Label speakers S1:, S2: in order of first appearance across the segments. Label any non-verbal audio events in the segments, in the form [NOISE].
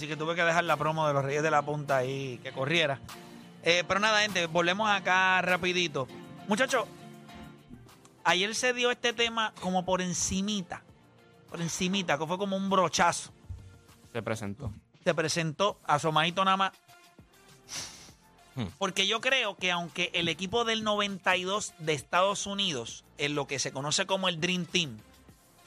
S1: Así que tuve que dejar la promo de los Reyes de la Punta ahí que corriera. Eh, pero nada, gente, volvemos acá rapidito. Muchachos, ayer se dio este tema como por encimita. Por encimita, que fue como un brochazo.
S2: Se presentó.
S1: Se presentó asomadito nada más.
S2: Hmm.
S1: Porque yo creo que aunque el equipo del 92 de Estados Unidos, en lo que se conoce como el Dream Team,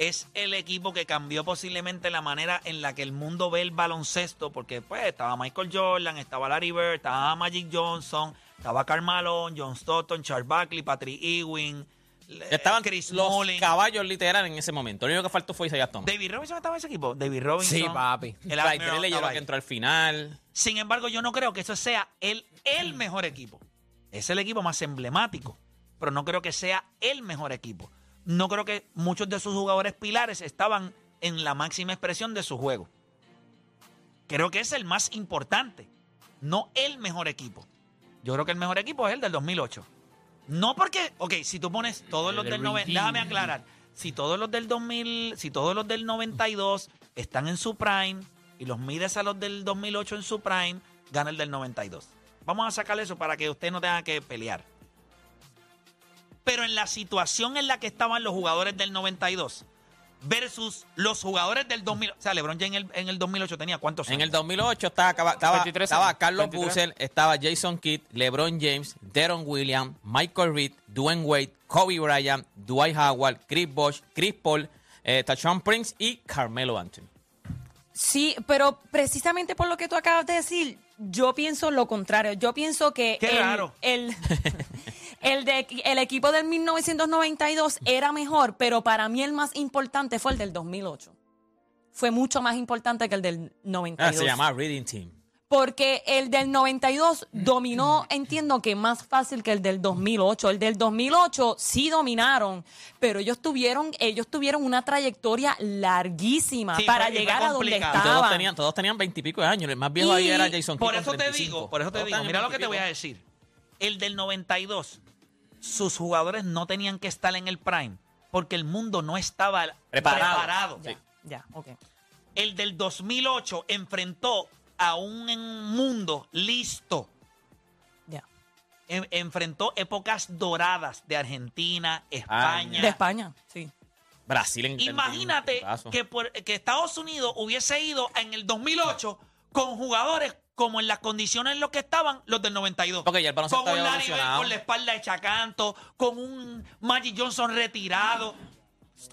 S1: es el equipo que cambió posiblemente la manera en la que el mundo ve el baloncesto, porque pues estaba Michael Jordan, estaba Larry Bird, estaba Magic Johnson, estaba Karl Malone, John Stockton, Charles Barkley, Patrick Ewing,
S2: Ya estaban
S1: Chris
S2: los
S1: Mullin.
S2: caballos literal en ese momento. Lo único que faltó fue Isaiah Thomas.
S1: David Robinson estaba en ese equipo. David Robinson.
S3: Sí, papi.
S1: El Admiral
S2: que entró al final.
S1: Sin embargo, yo no creo que eso sea el, el mejor equipo. Es el equipo más emblemático, pero no creo que sea el mejor equipo. No creo que muchos de sus jugadores pilares estaban en la máxima expresión de su juego. Creo que es el más importante, no el mejor equipo. Yo creo que el mejor equipo es el del 2008. No porque, ok, si tú pones todos los
S2: El
S1: del 90,
S2: Redeem.
S1: déjame aclarar, si todos los del 2000, si todos los del 92 están en su prime y los mides a los del 2008 en su prime, gana el del 92. Vamos a sacar eso para que usted no tenga que pelear. Pero en la situación en la que estaban los jugadores del 92 versus los jugadores del 2000, o sea, LeBron ya en el, en el 2008 tenía cuántos
S2: En
S1: años?
S2: el 2008 estaba, estaba, estaba,
S3: 23
S2: estaba
S3: años.
S2: Carlos
S3: 23.
S2: Bussell, estaba Jason Kidd, LeBron James, Deron Williams, Michael Reed, Dwayne Wade, Kobe Bryant, Dwight Howard, Chris Bosh, Chris Paul, eh, Tachon Prince y Carmelo Anthony.
S4: Sí, pero precisamente por lo que tú acabas de decir, yo pienso lo contrario. Yo pienso que
S1: Qué
S4: el,
S1: raro.
S4: el, [LAUGHS] el, de, el equipo del 1992 era mejor, pero para mí el más importante fue el del 2008. Fue mucho más importante que el del
S2: Ah,
S4: 92.
S2: se llamaba Reading Team.
S4: Porque el del 92 dominó, entiendo que más fácil que el del 2008. El del 2008 sí dominaron, pero ellos tuvieron, ellos tuvieron una trayectoria larguísima
S1: Sí,
S4: para llegar a donde.
S2: Y
S4: estaban.
S2: todos tenían, todos tenían 20 y pico de años. El más viejo ahí era Jason.
S1: Por eso te
S2: 35.
S1: digo, por eso te
S2: Todos
S1: digo, mira lo que te
S2: 20 y
S1: voy a decir. El del 92, sus jugadores no tenían que estar en el prime porque el mundo no estaba
S2: Preparado.
S1: preparado.
S4: Ya.
S1: El del 2008 enfrentó a un mundo listo.
S4: Ya.
S1: En- enfrentó épocas doradas de Argentina, España.
S4: De España, sí.
S2: Brasil en
S1: Imagínate
S2: en
S1: que, por- que Estados Unidos hubiese ido en el 2008 con jugadores como en las condiciones en las que estaban los del 92.
S2: Porque ya el baloncesto
S1: con un
S2: había
S1: Larry Bird
S2: evolucionado.
S1: con la espalda hecha canto, con un Magic Johnson retirado.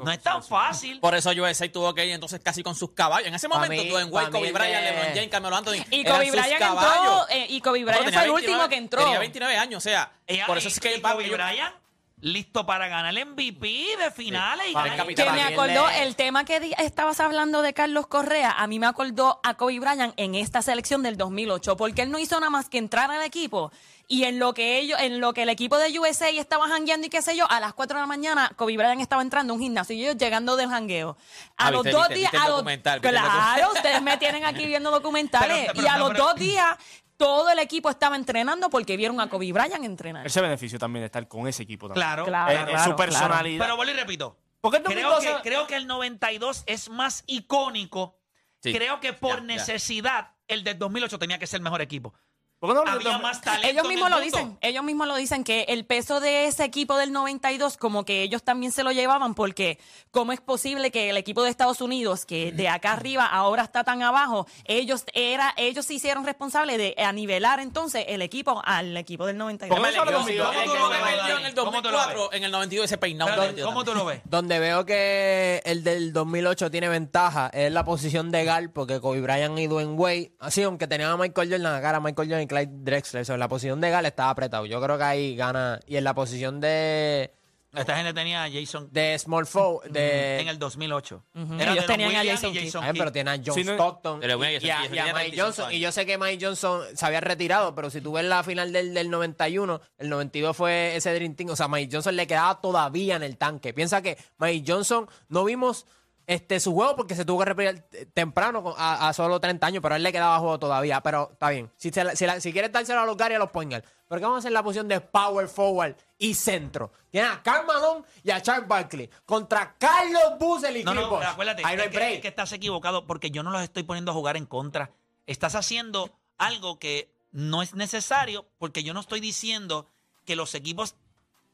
S1: No es tan fácil.
S2: Por eso USA tuvo que ir entonces casi con sus caballos. En ese
S3: Pa'
S2: momento,
S3: mí-
S2: Dwayne
S3: pa'
S2: Wade,
S3: mí
S2: Kobe Bryant,
S3: de-
S2: LeBron James, Carmelo Anthony. [LAUGHS]
S4: Y
S2: eran
S4: Kobe
S2: sus
S4: Bryant
S2: caballos.
S4: entró, eh, y Kobe Bryant
S2: tenía
S4: fue el
S2: 29
S4: último que entró.
S2: Tenía 29 años, o sea,
S1: Ella-
S2: por eso
S1: y-
S2: es que
S1: y
S2: el
S1: Kobe Bryant listo para ganar el MVP de finales y ganar-
S2: capitán.
S4: Que me acordó,
S3: le-
S4: el tema que di- estabas hablando de Carlos Correa, a mí me acordó a Kobe Bryant en esta selección del 2008, porque él no hizo nada más que entrar al equipo. Y en lo que ellos, en lo que el equipo de USA estaba jangueando y qué sé yo, a las 4 de la mañana Kobe Bryant estaba entrando a un gimnasio y ellos llegando del jangueo. A
S2: Ah,
S4: los
S2: viste,
S4: dos
S2: viste,
S4: días,
S2: viste el
S4: a los-
S2: documental, viste el
S4: claro, ustedes me tienen aquí viendo documentales.
S1: Pero- pero-
S4: y a
S1: no,
S4: los
S1: pero-
S4: dos días todo el equipo estaba entrenando porque vieron a Kobe Bryant entrenar.
S3: Ese beneficio también de estar con ese equipo también.
S1: Claro,
S4: Claro, claro,
S3: su personalidad.
S1: Pero vuelvo y repito.
S3: ¿Por qué el
S1: Creo
S3: 2012?
S1: que, creo que el 92 es más icónico.
S2: Sí.
S1: Creo que por
S2: Ya, ya.
S1: necesidad el del 2008 tenía que ser el mejor equipo.
S3: ¿Por qué no
S1: Había
S3: dos-
S1: más talento.
S4: Ellos
S1: en
S4: mismos
S1: el
S4: lo
S1: mundo.
S4: dicen, ellos mismos lo dicen que el peso de ese equipo del 92 como que ellos también se lo llevaban porque cómo es posible que el equipo de Estados Unidos que de acá arriba ahora está tan abajo, ellos era ellos se hicieron responsables de anivelar entonces el equipo al equipo del 92.
S3: ¿Cómo lo
S1: ¿Cómo tú lo ves,
S2: en el
S1: ¿Cómo tú lo
S2: 2004, en el 92 ese peinado.
S1: ¿Cómo tú lo ves?
S5: Donde veo que el del 2008 tiene ventaja es la posición de Gal, porque Kobe Bryant y Dwayne Wade, así, aunque tenían a Michael Jordan, la cara a Michael Jordan Clyde Drexler, so, en la posición de Gal estaba apretado. Yo creo que ahí gana. Y en la posición de,
S1: Esta gente tenía a Jason
S5: de Small Forward, de.
S1: en el 2008.
S4: Ujú.
S1: Era
S4: Ellos
S1: de
S4: tenían a Jason
S1: y
S4: Kidd.
S5: Ay, pero tiene a John
S3: Sí, no-
S5: Stockton
S2: Pero bueno,
S5: y,
S2: Jason
S5: a, y a
S2: tenía
S5: Mike
S2: 35
S5: Johnson. Y yo sé que Mike Johnson se había retirado, pero si tú ves la final del, del 91, el 92 fue ese Dream Team. O sea, Mike Johnson le quedaba todavía en el tanque. Piensa que Mike Johnson no vimos este su juego porque se tuvo que retirar temprano a, a solo 30 años, pero a él le quedaba juego todavía. Pero está bien. Si, se la- si, la- si quieres dárselo a los Gary, a los Poingal. Pero ¿qué vamos a hacer en la posición de power forward y centro? Tiene a Karl Malone y a Charles Barkley contra Carlos Bussell y
S1: No, no,
S5: Bosh.
S1: acuérdate,
S5: Ahí no hay
S1: es, que,
S5: break.
S1: es que estás equivocado porque yo no los estoy poniendo a jugar en contra. estás haciendo algo que no es necesario porque yo no estoy diciendo que los equipos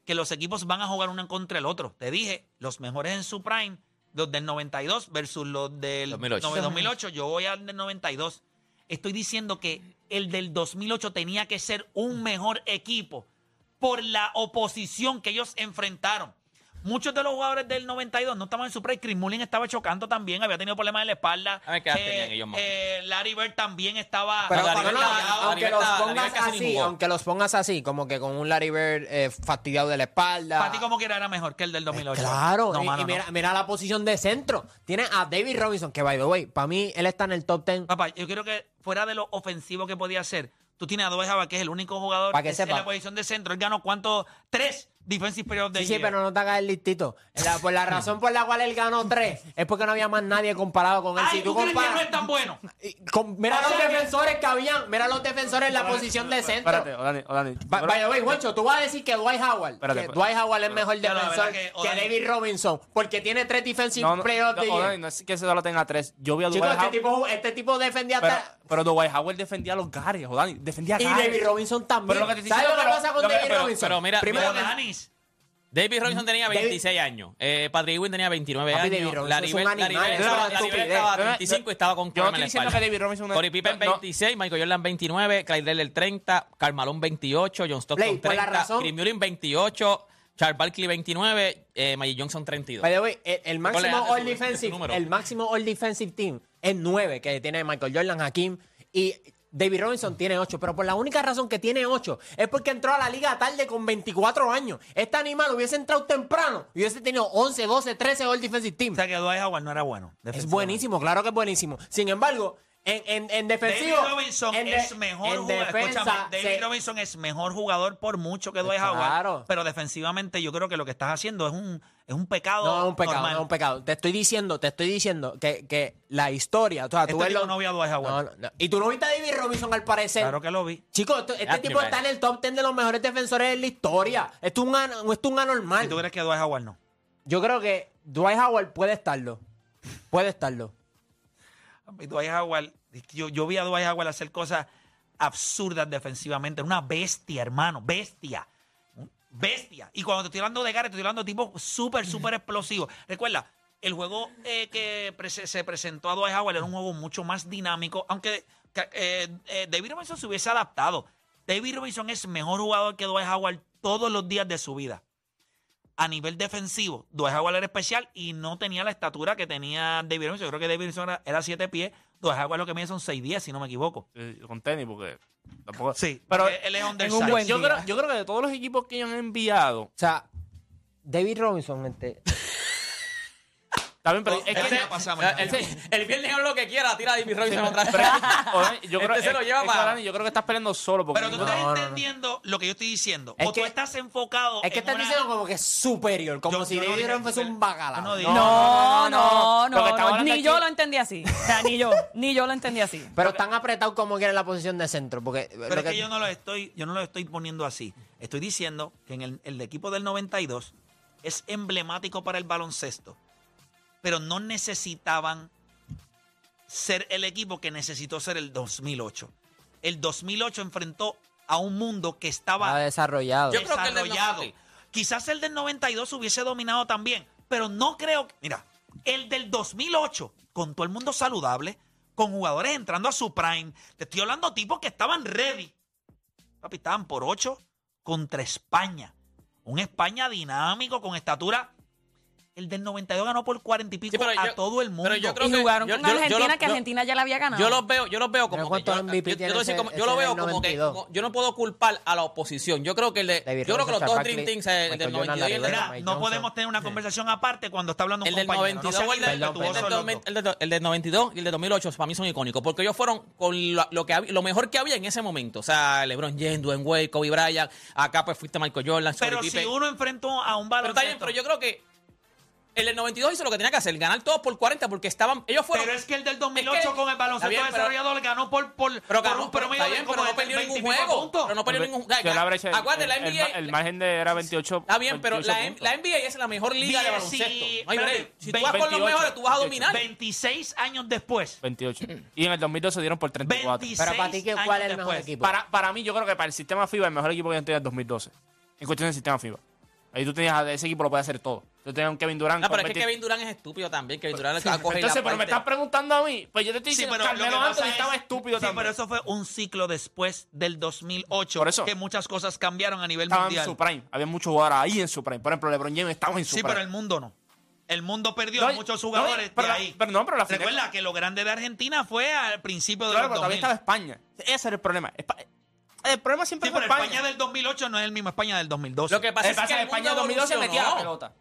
S1: que los equipos van a jugar uno contra el otro. Te dije, los mejores en su prime, los del 92 versus los del
S2: 2008.
S1: 2008. Yo voy al del 92. Estoy diciendo que el del 2008 tenía que ser un mejor equipo por la oposición que ellos enfrentaron. Muchos de los jugadores del 92 no estaban en su prime. Chris Mullin estaba chocando también, había tenido problemas en la espalda.
S2: A ver qué edad tenían ellos más.
S1: eh, Larry Bird también estaba.
S5: Pero
S2: Larry
S5: no, no, aunque los pongas así, aunque los pongas así, como que con un Larry Bird eh, fastidiado de la espalda.
S1: Para ti como quiera era mejor que el del 2008.
S5: Claro,
S1: No,
S5: y,
S1: mano,
S5: y
S1: no.
S5: mira, mira la posición de centro. Tiene a David Robinson, que by the way, para mí él está en el top 10.
S1: Papá, yo creo que fuera de lo ofensivo que podía ser, tú tienes a Howard, que es el único jugador
S5: que
S1: en la posición de centro. Él ganó cuántos? Tres defensive periods de
S5: Sí, sí, pero no te hagas el listito. La- por la razón por la cual él ganó tres es porque no había más nadie comparado con él.
S1: Ay,
S5: si
S1: ¿tú
S5: tú
S1: crees que no
S5: comparas,
S1: es tan bueno?
S5: y con- mira
S1: O
S5: los
S1: sea que-
S5: defensores que habían, mira los defensores en la posición de centro.
S3: Espérate, Odani, Odani.
S5: Ba- By the way, Juancho, tú vas a decir que Dwight Howard,
S3: Espérate,
S5: que
S3: espérate.
S5: Dwight Howard es mejor
S1: la
S5: defensor
S1: verdad que,
S5: David Robinson, porque tiene tres defensive
S3: No, no,
S5: players of the
S3: no,
S5: year.
S3: Odani, no es que solo tenga tres. Yo vi a
S5: Chicos,
S3: Dwight
S5: este
S3: Howard.
S5: tipo, este tipo defendía
S3: Pero,
S5: hasta...
S3: pero Dwight Howard defendía a los Gary, Odani. Defendía a
S5: Y. David Robinson también.
S3: Pero lo que te estoy
S5: ¿Sabes lo que
S3: diciendo,
S5: pasa con
S3: lo que-
S5: David
S2: pero-
S5: Robinson?
S2: pero mira,
S5: Primero que-
S2: David Robinson tenía
S5: David-
S2: 26 años. Eh, Patrick Ewing tenía 29
S5: Papi,
S2: años.
S5: David Robinson
S2: Larry
S5: es un
S2: Bird- estaba-
S5: es
S2: Larry Bird
S5: estupidez.
S2: estaba
S3: Yo no-
S2: 35 y estaba con
S3: yo no estoy diciendo que David Robinson no-
S2: Corey Pippen
S3: no-
S2: 26, Michael Jordan 29, Clyde Drexler 30, Carmalón 28, John Stockton
S5: Play, por la
S2: 30,
S5: razón-
S2: Chris Mullin 28, Charles Barkley 29, eh, Magic Johnson 32.
S5: By the way, el, el máximo all defensive, el máximo all defensive team es 9, que tiene Michael Jordan, Hakim y David Robinson tiene 8, pero por la única razón que tiene 8 es porque entró a la liga tarde con 24 años. Este animal hubiese entrado temprano y hubiese tenido 11, 12, 13 all defensive
S1: o
S5: team.
S1: sea que Dwight Howard no era bueno.
S5: Es buenísimo, claro que es buenísimo. Sin embargo, en, en, en defensivo.
S1: David Robinson
S5: en de-
S1: es mejor
S5: en
S1: jugador.
S5: defensa,
S1: Escúchame, David
S5: se-
S1: Robinson es mejor jugador por mucho que Dwight Howard.
S5: Claro.
S1: Pero defensivamente yo creo que lo que estás haciendo es un, es un pecado.
S5: No, es un pecado,
S1: normal.
S5: no es un pecado. Te estoy diciendo, te estoy diciendo que, que la historia. O sea, tú
S1: Este
S5: ves
S1: tipo
S5: lo-
S1: no vio a Dwight Howard.
S5: No, no, no. Y tú no viste a David Robinson al parecer.
S1: Claro que lo vi.
S5: Chicos, esto- este tipo está en
S2: me-
S5: el top 10 de los mejores defensores de la historia. Esto es un, an- esto es un anormal.
S1: ¿Y tú crees que Dwight Howard no?
S5: Yo creo que Dwight Howard puede estarlo. Puede estarlo.
S1: Dwight Howard, yo, yo vi a Dwight Howard hacer cosas absurdas defensivamente. Era una bestia, hermano, bestia. Bestia. Y cuando te estoy hablando de Gary, te estoy hablando de tipo súper, súper [LAUGHS] explosivo. Recuerda, el juego eh, que se presentó a Dwight Howard era un juego mucho más dinámico, aunque eh, eh, David Robinson se hubiese adaptado. David Robinson es mejor jugador que Dwight Howard todos los días de su vida. A nivel defensivo, Dwight Howard era especial y no tenía la estatura que tenía David Robinson. Yo creo que David Robinson era, era 7 pies. Dwight Howard lo que mide son 6'10, si no me equivoco.
S3: Con tenis, porque tampoco.
S1: Sí,
S3: pero
S1: él es undersized.
S4: un buen
S3: yo creo, yo creo que de todos los equipos que ellos han enviado,
S5: O sea, David Robinson, este,
S3: también, pero es
S1: Este
S3: que.
S1: ya pasamos.
S2: El, el viernes haga lo que quiera, tira a otra vez.
S3: pero es que- [LAUGHS] Odani, yo creo,
S2: Este se
S3: es-
S2: lo lleva
S3: es
S2: para-
S3: yo creo que estás peleando solo. Porque
S1: Pero tú estás
S5: No, no, no.
S1: entendiendo lo que yo estoy diciendo.
S5: Es
S1: o tú estás enfocado.
S5: es que
S1: en
S5: estás
S1: una-
S5: diciendo como que es superior, como
S1: Yo-
S5: si David fuese un bacalao.
S1: yo no
S4: No, no,
S3: Lo
S4: ni yo lo entendí así. O sea, ni yo, [LAUGHS] ni yo lo entendí así.
S5: Pero están apretados como quieren la posición de centro. Porque
S1: Pero es que yo no lo estoy, yo no lo estoy poniendo así. Estoy diciendo que en el, el equipo del 92 es emblemático para el baloncesto, pero no necesitaban ser el equipo que necesitó ser el 2008. El 2008 enfrentó a un mundo que estaba
S5: desarrollado.
S2: Yo creo que el del
S1: desarrollado.
S2: 90.
S1: Quizás el del 92 hubiese dominado también, pero no creo. Mira, el del 2008, con todo el mundo saludable, con jugadores entrando a su prime, te estoy hablando de tipos que estaban ready. Papi, estaban por 8 contra España. Un España dinámico, con estatura. El del 92 ganó por 40 y pico
S2: Sí, pero
S1: a
S2: yo-
S1: todo el mundo.
S2: pero yo creo
S4: Y
S2: que-
S4: jugaron
S2: yo-
S4: con
S2: yo- yo
S4: Argentina,
S2: lo-
S4: que
S2: yo-
S4: Argentina ya la había ganado.
S2: Yo los veo, yo los veo como que
S5: ¿cuántos
S2: yo, yo- yo decir como- yo lo veo como que
S5: 92?
S2: como- yo no puedo culpar a la oposición. Yo creo que el de,
S5: David
S2: yo creo que los dos Dream Teams, el del
S5: Michael
S2: 92
S5: Jordan,
S2: y el del-
S1: no podemos tener una conversación aparte cuando está hablando un
S2: el del
S1: compañero.
S2: 92
S1: no sean
S2: y el del-
S1: irrespetuosos
S2: el del
S1: los
S2: 2000
S1: dos.
S2: el del- el del 92 y el del 2008 para mí son icónicos porque ellos fueron con lo, lo que lo mejor que había en ese momento. O sea, LeBron James, Dwayne Wade, Kobe Bryant, acá pues fuiste Michael Jordan,
S1: Pero si uno enfrentó a un
S2: Pero está
S1: baloncesto.
S2: pero yo creo que El del 92 hizo lo que tenía que hacer, ganar todos por 40 porque estaban, ellos fueron...
S1: Pero es que el del 2008
S2: Es que-
S1: con el baloncesto
S2: bien, pero-
S1: desarrollador ganó por, por,
S2: Pero
S1: por
S2: ganó,
S1: un
S2: pero,
S1: promedio
S2: bien,
S1: de como
S2: pero no
S1: de
S2: perdió
S1: 20
S2: ningún juego.
S1: puntos.
S2: Pero no perdió ningún
S3: el-
S2: Acuérdate, la
S3: el,
S2: NBA...
S3: el margen de era 28.
S2: Está bien, pero
S3: 28
S2: la, la NBA es la mejor liga de
S1: Diez
S2: baloncesto. No hay break. Si tú vas con los
S3: 28,
S2: mejores, tú vas a dominar.
S1: 26 años después.
S3: 28. Y en el 2012 dieron por 34.
S1: 26
S5: Pero para ti, ¿qué-
S1: años
S5: ¿cuál es el mejor
S1: después.
S5: equipo?
S3: Para, para mí, yo creo que para el sistema FIBA, el mejor equipo que yo tenía en el 2012. En cuestión del sistema FIBA. Ahí tú tenías, a- ese equipo lo puede hacer todo. Tú tenías un Kevin Durant.
S2: No, pero es que
S3: 20
S2: Kevin Durant es estúpido también. Kevin Durant
S3: Sí, Entonces, pero me estás preguntando a mí. Pues yo te estoy
S1: Sí,
S3: diciendo
S1: pero
S3: que
S1: lo que
S3: Carmelo
S1: pasa
S3: Anthony
S1: es-
S3: estaba estúpido
S1: sí,
S3: también.
S1: pero eso fue un ciclo después del 2008.
S3: Por eso.
S1: Que muchas cosas cambiaron a nivel
S3: Estaba en
S1: mundial.
S3: su prime. Había muchos jugadores ahí en su prime. Por ejemplo, LeBron James estaba en su
S1: Sí,
S3: prime.
S1: pero el mundo no. El mundo perdió
S3: No,
S1: a muchos
S3: no,
S1: jugadores
S3: pero
S1: de
S3: la-
S1: ahí.
S3: pero no, pero la final-
S1: Recuerda que lo grande de Argentina fue al principio de
S3: Claro,
S1: los
S3: pero todavía
S1: 2000.
S3: estaba España. Ese era el problema. Espa- El problema siempre
S1: Sí,
S3: fue
S1: pero
S3: España.
S1: España del 2008 no es el mismo España del 2012.
S2: Lo que pasa es
S3: que
S2: que
S3: que España en
S2: mundo
S3: 2012 metía la pelota.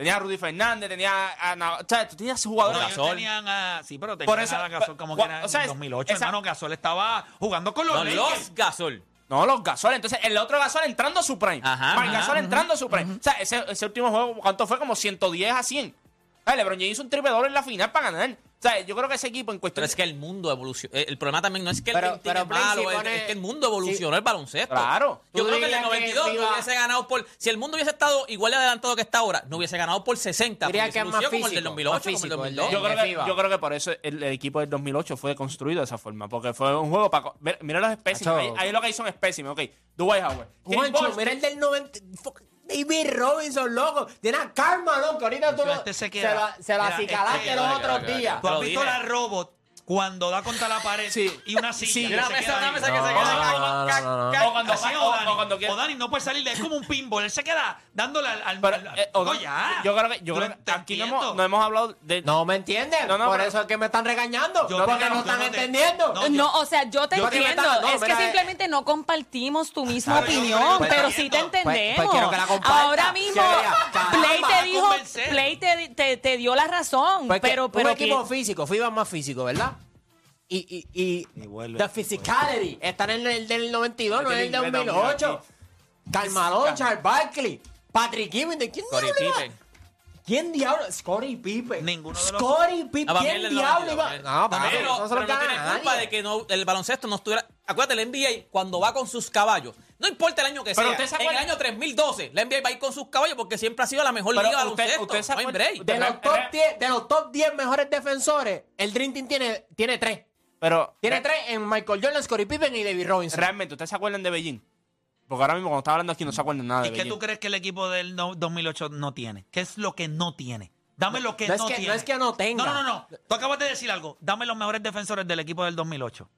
S3: Tenía a Rudy Fernández, tenía a... Na- O sea, tú tenías jugadores...
S1: No,
S2: Gasol.
S1: tenían a, sí, pero
S3: Por
S1: tenían
S3: eso-
S1: a Gasol como
S3: por-
S1: que era
S3: o sea,
S1: en
S3: es-
S1: 2008.
S3: esa-
S1: hermano, Gasol estaba jugando con los
S2: No, los Gasol.
S3: No, los Gasol. Entonces, el otro Gasol entrando a su prime.
S2: Ajá, ajá,
S3: Gasol entrando a su prime. O sea, ese, ese último juego, ¿cuánto fue? Como 110 a 100. O sea, LeBron James hizo un triple doble en la final para ganar. O sea, yo creo que ese equipo en cuestión...
S2: Pero es que el mundo evolucionó. El problema también no es que el
S5: Pero-
S2: 20
S5: pero,
S2: es malo,
S5: si
S2: es-
S5: pone-
S2: es que el mundo evolucionó el baloncesto.
S3: Claro.
S2: Yo creo que el del
S5: dirías que
S2: 92 no hubiese ganado por. Si el mundo hubiese estado igual de adelantado que está ahora, no hubiese ganado por 60.
S5: Diría que es más
S2: lució como el del
S5: físico,
S2: 2008,
S5: más
S2: como el
S5: físico, el
S2: 2002.
S5: de-
S3: Yo creo, que, yo creo que por eso el, el equipo del 2008 fue construido de esa forma. Porque fue un juego para... Mira los espécimes. Ahí, ahí lo que hay son espécimes. Ok. Dwight Howard.
S5: Juancho, mira el del 90. David Robinson, loco. Tiene a Karl Malone, que ahorita tú lo-
S1: este se
S5: se,
S1: queda-
S5: la, se la acicalaste
S1: este-
S5: los otros días.
S1: ¿Tú has visto la robot cuando da contra la pared
S3: Sí.
S1: y una silla?
S3: Sí.
S1: que
S2: Una
S1: se
S2: mesa,
S1: queda
S2: una
S1: ahí?
S2: mesa que se
S5: No,
S2: queda
S5: no, no.
S3: O cuando-
S1: Así
S3: o- o cuando
S1: Odani no puede salir, es como un pinball. Él se queda dándole al. al,
S3: Pero,
S1: al-
S3: eh, o-
S1: ya.
S3: Yo creo que, yo creo que aquí no hemos, no hemos hablado de...
S5: No me
S3: no,
S5: Por eso es que me están regañando.
S1: Yo
S5: porque no están entendiendo.
S1: no,
S4: No, o sea, yo te
S5: Yo-
S4: entiendo.
S5: no,
S4: es que
S5: eh.
S4: simplemente no compartimos tu misma opinión, pero sí te.
S5: Pues- pues
S4: entendemos. Ahora mismo, Play te dijo. Play te, te, te dio la razón,
S5: Pues
S4: pero,
S5: un
S4: pero
S5: equipo físico, FIBA más físico, ¿verdad? Y, y, y,
S1: Y vuelve.
S5: the physicality está en el del 92, no en el
S3: inglés
S5: 2008. Carmalón, Charles Barkley, Patrick Ewing, ¿de quién iba?
S2: Pippen.
S5: ¿Quién diablo? Scottie Pippen.
S1: Ninguno de los-
S5: Scottie Pippen.
S2: Ah, para mí
S5: ¿Quién
S2: del
S5: diablo
S2: 92,
S5: iba? No, papi,
S2: pero,
S5: eso se
S2: pero no tiene culpa de que no, el baloncesto no estuviera. Acuérdate, el NBA, cuando va con sus caballos, no importa el año que
S3: Pero
S2: sea,
S3: usted se
S2: en el año 3012, la NBA va a ir con sus caballos porque siempre ha sido la mejor
S3: Pero
S2: liga de baloncesto.
S3: usted se
S2: no hay break.
S5: De los, top
S3: re-
S5: 10, de los top 10 mejores defensores, el Dream Team tiene, tiene tres.
S3: Pero
S5: Tiene
S3: re-
S5: tres en Michael Jordan, Scottie Pippen y David Robinson.
S3: realmente, ¿ustedes se acuerdan de Beijing? Porque ahora mismo cuando estaba hablando aquí no se acuerdan nada de
S1: ¿Y qué
S3: Beijing.
S1: tú crees que el equipo del no- 2008 no tiene? ¿Qué es lo que no tiene? Dame lo que
S5: no
S1: no,
S5: es que-
S1: tiene.
S5: no es que no tenga.
S1: No, no, no, no. Tú acabas de decir algo. Dame los mejores defensores del equipo del 2008.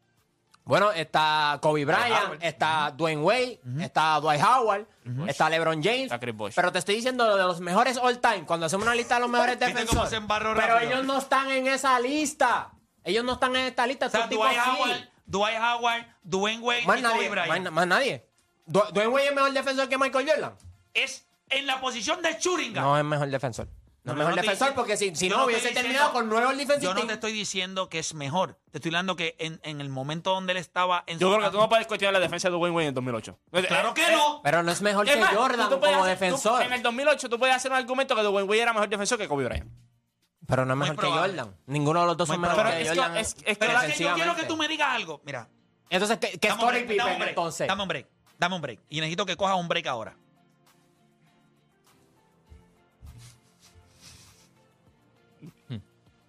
S5: Bueno, está Kobe Bryant,
S1: Howard.
S5: está Dwayne Wade, está Dwight Howard, está LeBron James.
S3: Está Chris Bosh.
S5: Pero te estoy diciendo de los mejores all time, cuando hacemos una lista de los [LAUGHS] mejores
S1: ¿Viste cómo
S5: defensores.
S1: se embarró
S5: Pero
S1: rápido?
S5: ellos no están en esa lista. Ellos no están en esta lista.
S1: O sea, Dwight. Howard, Dwight Howard, Dwayne Wade
S5: Más
S1: y Kobe Bryant.
S5: más, más nadie. Du- Dwayne Wade es mejor defensor que Michael Jordan.
S1: Es en la posición de Churinga.
S5: No es mejor defensor. No,
S1: No,
S5: es mejor
S1: no
S5: defensor
S1: dice-
S5: porque si, si no,
S1: no
S5: hubiese
S1: diciendo-
S5: terminado con nueve all defensive
S1: Yo no te estoy diciendo que es mejor. Te estoy hablando que en, en el momento donde él estaba en
S3: Yo
S1: su-
S3: creo que tú no puedes cuestionar la defensa de Dwayne Wade en el 2008.
S1: Claro que
S3: Eh,
S1: no.
S5: Pero no es mejor
S3: Es
S5: que
S3: más,
S5: Jordan
S3: tú
S5: como
S3: hacer- tú-
S5: defensor.
S3: en el 2008 tú puedes hacer un argumento que Dwayne Wade era mejor defensor que Kobe Bryant.
S5: Pero no es
S1: Muy
S5: mejor que
S1: probable.
S5: Jordan. Ninguno de los dos
S1: Muy
S5: son mejor
S1: probable.
S5: que
S3: Pero es que- es- es
S1: Pero
S3: la-
S1: es que yo quiero que tú me digas algo. Mira,
S5: Entonces, ¿qué, qué
S1: dame un
S5: Scottie
S1: break, dame un
S5: Pippen
S1: break,
S5: entonces?
S1: Dame un break. Dame un break. Y necesito que cojas un break ahora.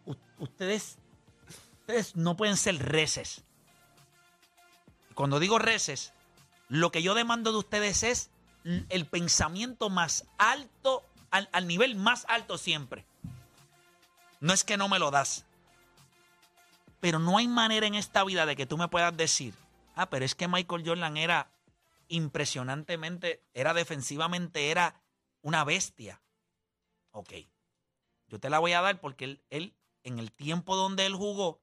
S1: U- ustedes, ustedes no pueden ser reces. Cuando digo reces, lo que yo demando de ustedes es l- el pensamiento más alto, al, al nivel más alto siempre. No es que no me lo das. Pero no hay manera en esta vida de que tú me puedas decir, ah, pero es que Michael Jordan era impresionantemente, era defensivamente, era una bestia. Ok. Yo te la voy a dar porque él, él, en el tiempo donde él jugó,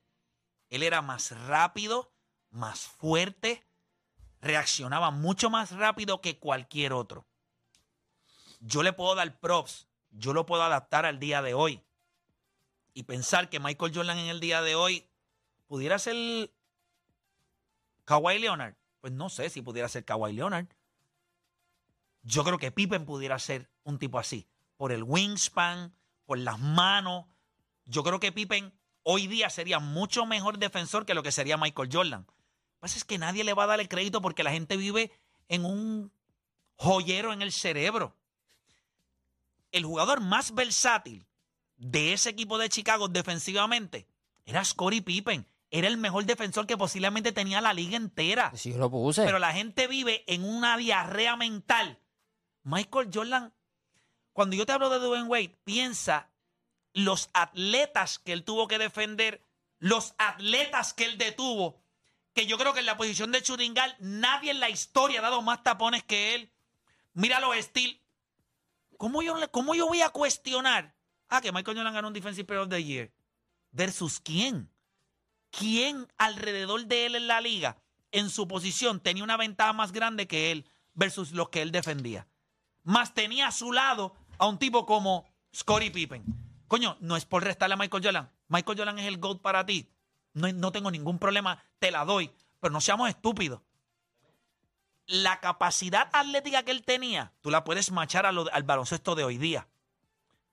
S1: él era más rápido, más fuerte, reaccionaba mucho más rápido que cualquier otro. Yo le puedo dar props, yo lo puedo adaptar al día de hoy. Y pensar que Michael Jordan en el día de hoy pudiera ser Kawhi Leonard. Pues no sé si pudiera ser Kawhi Leonard. Yo creo que Pippen pudiera ser un tipo así. Por el wingspan, por las manos. Yo creo que Pippen hoy día sería mucho mejor defensor que lo que sería Michael Jordan. Lo que pasa es que nadie le va a dar el crédito porque la gente vive en un joyero en el cerebro. El jugador más versátil de ese equipo de Chicago defensivamente era Scottie Pippen. Era el mejor defensor que posiblemente tenía la liga entera.
S5: Sí, yo lo puse.
S1: Pero la gente vive en una diarrea mental. Michael Jordan, cuando yo te hablo de Dwayne Wade, piensa los atletas que él tuvo que defender, los atletas que él detuvo, que yo creo que en la posición de Churingal nadie en la historia ha dado más tapones que él. Mira los Steel. ¿Cómo yo, ¿Cómo yo voy a cuestionar? Ah, que Michael Jordan ganó un Defensive Player of the Year. ¿Versus quién? ¿Quién alrededor de él en la liga, en su posición, tenía una ventaja más grande que él versus los que él defendía? Más tenía a su lado a un tipo como Scottie Pippen. Coño, no es por restarle a Michael Jordan. Michael Jordan es el GOAT para ti. No, no tengo ningún problema, te la doy. Pero no seamos estúpidos. La capacidad atlética que él tenía, tú la puedes machar al baloncesto de hoy día.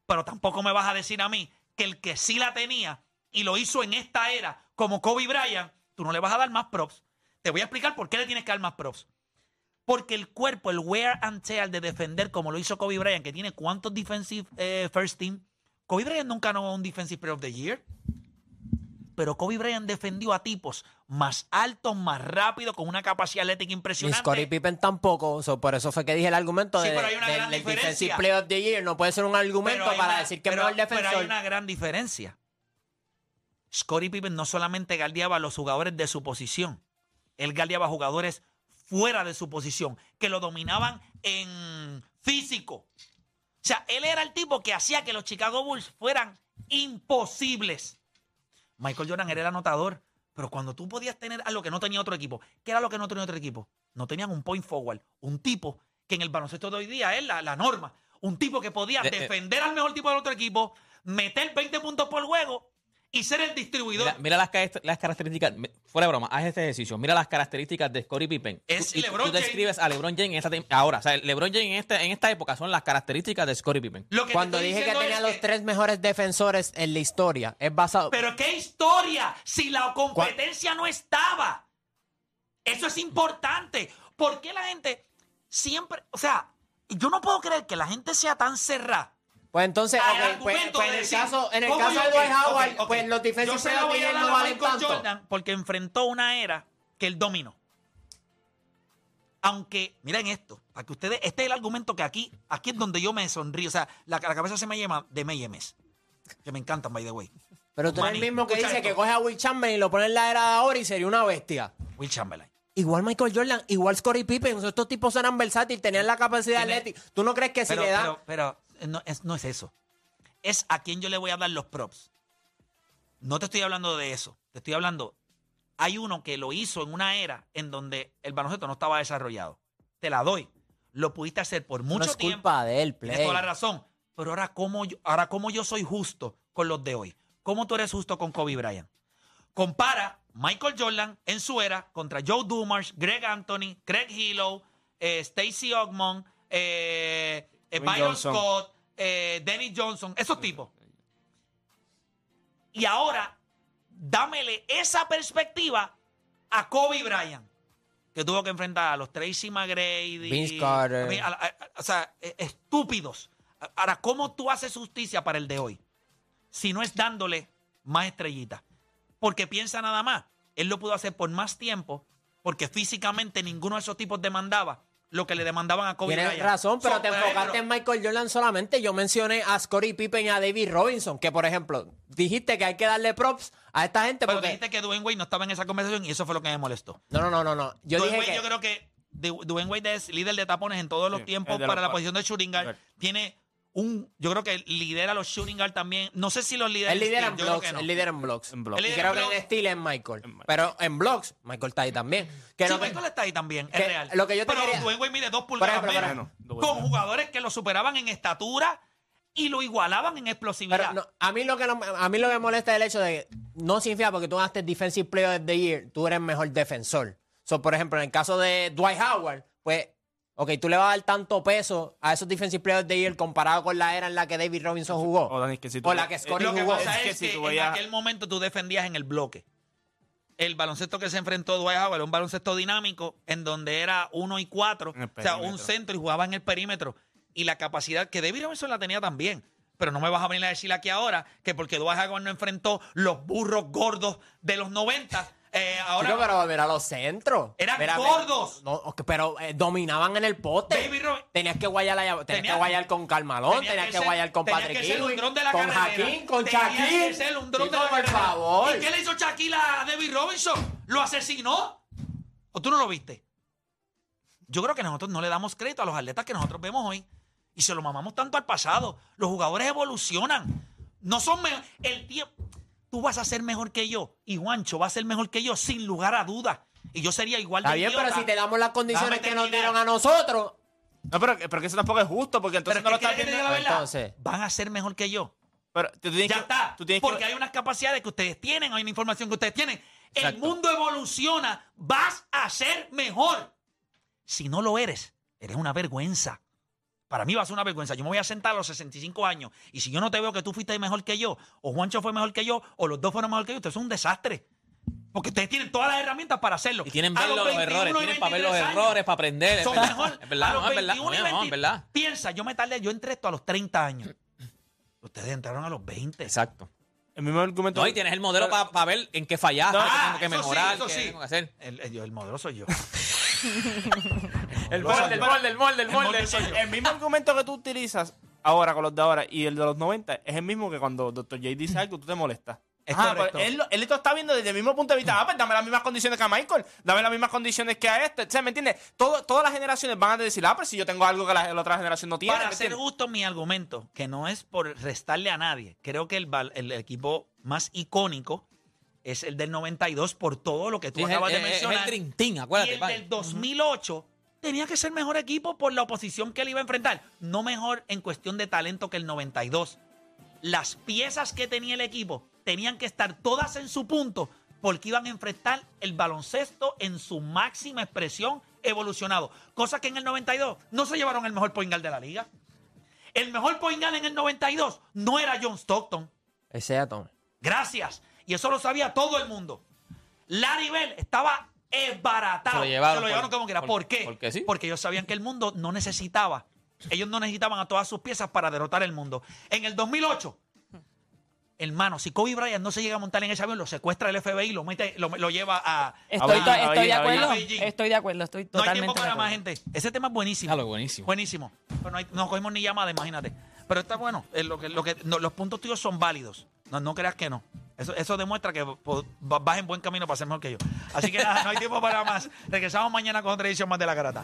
S1: Pero tampoco me vas a decir a mí que el que sí la tenía y lo hizo en esta era, como Kobe Bryant, tú no le vas a dar más props. Te voy a explicar por qué le tienes que dar más props. Porque el cuerpo, el wear and tear de defender como lo hizo Kobe Bryant, que tiene cuántos defensive eh, first team. Kobe Bryant nunca ganó un defensive player of the year. Pero Kobe Bryant defendió a tipos más altos, más rápidos, con una capacidad atlética impresionante.
S5: Scottie Pippen tampoco. so, por eso fue que dije el argumento
S1: Sí,
S5: de,
S1: pero hay una gran
S5: del
S1: diferencia.
S5: Defensive of the Year. No puede ser un argumento para
S1: una-
S5: decir que es mejor defensor.
S1: Pero hay una gran diferencia. Scottie Pippen no solamente guardiaba a los jugadores de su posición, él guardiaba jugadores fuera de su posición, que lo dominaban en físico. O sea, él era el tipo que hacía que los Chicago Bulls fueran imposibles. Michael Jordan era el anotador, pero cuando tú podías tener algo que no tenía otro equipo, ¿qué era lo que no tenía otro equipo? No tenían un point forward, un tipo que en el baloncesto de hoy día es la, la norma, un tipo que podía
S2: De- eh.
S1: defender al mejor tipo del otro equipo, meter 20 puntos por juego y ser el distribuidor.
S2: Mira, mira las, ca- las características, fuera de broma, haz este ejercicio. Mira las características de Scottie Pippen.
S1: Es
S2: Tú- y
S1: LeBron
S2: tú describes a LeBron James en esta, ahora. O sea, LeBron James en, este, en esta época son las características de Scottie Pippen.
S1: Lo que te
S5: Cuando dije que tenía los
S1: que-
S5: tres mejores defensores en la historia, es basado.
S1: Pero qué historia, si la competencia no estaba. Eso es importante. ¿Por qué la gente siempre, o sea, yo no puedo creer que la gente sea tan cerrada?
S5: Pues entonces, ok, pues, pues en el
S1: decir,
S5: caso, en el
S1: ¿cómo
S5: caso
S1: yo
S5: de Dwight Howard, pues los
S1: se
S5: player
S1: la voy a
S5: no valen tanto.
S1: Jordan porque enfrentó una era que él dominó. Aunque, miren esto, para que ustedes, este es el argumento que aquí, aquí es donde yo me sonrío. O sea, la, la cabeza se me llama de Meyemes. Que me encantan, by the way.
S5: Pero tú eres el mismo que
S1: escucha
S5: dice
S1: esto.
S5: que coge a Will Chamberlain y lo pone en la era de ahora y sería una bestia.
S1: Will Chamberlain.
S5: Igual Michael Jordan, igual Scottie Pippen, estos tipos eran versátiles, tenían la capacidad atlética. ¿Tú no crees que si
S1: Pero,
S5: le da
S1: pero, pero no, es, no es eso. Es a quién yo le voy a dar los props. No te estoy hablando de eso. Te estoy hablando. Hay uno que lo hizo en una era en donde el baloncesto no estaba desarrollado. Te la doy. Lo pudiste hacer por
S5: no
S1: mucho
S5: es
S1: tiempo.
S5: culpa de él,
S1: Tienes toda la razón. Pero ahora cómo, yo, ahora, ¿cómo yo soy justo con los de hoy? ¿Cómo tú eres justo con Kobe Bryant? Compara Michael Jordan en su era contra Joe Dumars, Greg Anthony, Craig Hillow, eh, Stacey Ogmon, eh, eh,
S3: Dwayne
S1: Byron
S3: Johnson.
S1: Scott, eh, Dennis Johnson, esos tipos. Y ahora, dámele esa perspectiva a Kobe Bryant, que tuvo que enfrentar a los Tracy McGrady,
S5: Vince Carter.
S1: a a a- o sea, eh, estúpidos. Ahora, ¿cómo tú haces justicia para el de hoy? Si no es dándole más estrellitas. Porque piensa nada más, él lo pudo hacer por más tiempo, porque físicamente ninguno de esos tipos demandaba lo que le demandaban a Kobe
S5: Tienes
S1: Bryant.
S5: razón, pero
S1: So,
S5: te
S1: pero-
S5: enfocaste en Michael Jordan solamente. Yo mencioné a Scottie Pippen y a David Robinson, que por ejemplo, dijiste que hay que darle props a esta gente
S1: Pero
S5: porque...
S1: dijiste que Dwayne Wade no estaba en esa conversación y eso fue lo que me molestó.
S5: No, no, no, no, no. Yo
S1: Dwayne
S5: dije
S1: Wade,
S5: que...
S1: yo creo que Dwayne Wade es líder de tapones en todos los
S3: Sí,
S1: tiempos
S3: es de
S1: para
S3: los
S1: la
S3: pa-
S1: posición de.
S3: Correcto.
S1: Tiene un, yo creo que lidera los shooting guard también. No sé si los lidera.
S5: Él lidera en blocks, él lidera en blocks.
S3: En blocks.
S5: Y
S1: Él
S5: creo
S1: lidera en
S5: que en
S1: blocks.
S5: steal es Michael. Pero en blocks, Michael está ahí también. Que
S1: Sí, Michael está ahí también,
S5: que
S1: es real.
S5: lo que yo te
S1: pero
S5: quería-
S1: Dwayne Wade mide dos pulgadas
S5: ejemplo,
S1: menos, con jugadores que lo superaban en estatura y lo igualaban en explosividad.
S5: Pero no, a, mí lo que no- a mí lo que me molesta es el hecho de que no significa porque tú ganaste Defensive Player of the Year, tú eres mejor defensor. So, por ejemplo, en el caso de Dwight Howard, pues Ok, tú le vas a dar tanto peso a esos Defensive Players de Year comparado con la era en la que David Robinson jugó.
S3: Dani, que si tú-
S5: o la que Scotty
S1: Lo que
S5: jugó.
S1: pasa
S3: Es
S1: es,
S3: que si
S1: que,
S3: tú
S1: en aquel momento tú defendías en el bloque. El baloncesto que se enfrentó Dwight Howard era un baloncesto dinámico en donde era uno y cuatro, o sea, un centro y jugaba en el perímetro. Y la capacidad que David Robinson la tenía también. Pero no me vas a venir a decir aquí ahora que porque Dwight Howard no enfrentó los burros gordos de los 90, eh, ahora
S5: Chico, pero mira los centros.
S1: Eran
S5: Mira,
S1: gordos.
S5: no, ok, pero eh, dominaban en el poste.
S1: Rob-
S5: Tenías que guayar, la- tenías
S1: Tenía-
S5: que guayar con Carmalón,
S1: tenía
S5: tenías
S1: que
S5: guayar con Patrick Ewing, con. Jaquín, con Shaquille. por favor.
S1: ¿Y qué le hizo Shaquille a David Robinson? ¿Lo asesinó? ¿O tú no lo viste? Yo creo que nosotros no le damos crédito a los atletas que nosotros vemos hoy. Y se lo mamamos tanto al pasado. Los jugadores evolucionan. No son el tiempo. Tú vas a ser mejor que yo. Y Juancho va a ser mejor que yo, sin lugar a dudas. Y yo sería igual de
S5: Está bien, pero si te damos las condiciones
S1: Déjame
S5: que nos
S1: terminar.
S5: dieron a nosotros,
S3: No, pero, pero que eso tampoco es justo, porque entonces
S1: Pero
S3: no
S1: es
S3: lo
S1: que
S3: estás
S1: ¿quieres que te diga
S3: viendo.
S1: la verdad?
S5: Entonces.
S1: van a ser mejor que yo.
S3: Pero tú tienes
S1: Ya
S3: que,
S1: está.
S3: Tú tienes
S1: porque
S3: que,
S1: hay unas capacidades que ustedes tienen, hay una información que ustedes tienen. El
S2: Exacto.
S1: mundo evoluciona. Vas a ser mejor. Si no lo eres, eres una vergüenza. Para mí va a ser una vergüenza. Yo me voy a sentar a los 65 años y si yo no te veo que tú fuiste mejor que yo, o Juancho fue mejor que yo, o los dos fueron mejor que yo, esto es un desastre. Porque ustedes tienen todas las herramientas para hacerlo.
S2: Y tienen ver los,
S1: 21
S2: errores, tienen para ver los
S1: 23 años,
S2: errores, para aprender.
S1: Son
S2: verdad,
S1: mejor.
S2: es verdad,
S1: A los
S2: no, es verdad,
S1: 21 y
S2: no,
S1: 20.
S2: es verdad.
S1: Piensa, yo me tardé, yo entré esto a los 30 años. Ustedes entraron a los 20.
S2: Exacto.
S3: el mismo argumento.
S2: No, y tienes el modelo para ver en qué fallaste, qué
S1: Ah,
S2: tengo que
S1: eso sí,
S2: mejorar,
S1: eso
S2: qué
S1: sí.
S2: tengo que hacer.
S1: El, el- el modelo soy yo. [LAUGHS]
S3: El molde, el molde, el molde, el molde. El mismo argumento que tú utilizas ahora con los de ahora y el de los 90 es el mismo que cuando Dr. J dice algo, tú te molestas.
S1: Es
S3: Ajá,
S1: correcto.
S3: pero él, lo- él lo está viendo desde el mismo punto de vista. Ah, pues dame las mismas condiciones que a Michael. Dame las mismas condiciones que a este. O sea, ¿me entiendes? Todo, todas las generaciones van a decir, ah, pero si yo tengo algo que la, la otra generación no tiene.
S1: Para
S3: ¿me
S1: ser justo mi argumento, que no es por restarle a nadie, creo que el, el equipo más icónico es el del 92 por todo lo que tú
S2: Sí, el-
S1: acabas de
S2: es- es
S1: mencionar.
S2: el Dream Team,
S1: y
S2: acuérdate,
S1: el
S2: pa.
S1: del 2008 tenía que ser mejor equipo por la oposición que él iba a enfrentar. No mejor en cuestión de talento que el 92. Las piezas que tenía el equipo tenían que estar todas en su punto porque iban a enfrentar el baloncesto en su máxima expresión evolucionado. Cosa que en el 92 no se llevaron el mejor point guard de la liga. El mejor point guard en el 92 no era John Stockton.
S5: ese Atom.
S1: Gracias. Y eso lo sabía todo el mundo. Larry Bell estaba esbaratado.
S2: Se lo llevaron por-
S1: como quiera.
S2: por-
S1: ¿Por qué?
S2: porque sí.
S1: Porque ellos sabían que el mundo no necesitaba. Ellos no necesitaban a todas sus piezas para derrotar el mundo. En el 2008, hermano, si Kobe Bryant no se llega a montar en ese avión, lo secuestra el FBI y lo, mete, lo, lo lleva a...
S4: Estoy, to-
S3: a
S4: estoy de acuerdo. Estoy de acuerdo. Estoy
S1: No hay
S4: totalmente
S1: tiempo para más, gente. Ese tema es buenísimo.
S2: Claro, buenísimo.
S1: Buenísimo. Pero no, hay- no cogimos ni llamada, imagínate. Pero está bueno. eh, lo que, lo que, no, los puntos tuyos son válidos. No, no creas que no. Eso, eso demuestra que vas en buen camino para ser mejor que yo. Así que nada, no hay tiempo para más. Regresamos mañana con otra edición más de La Garata.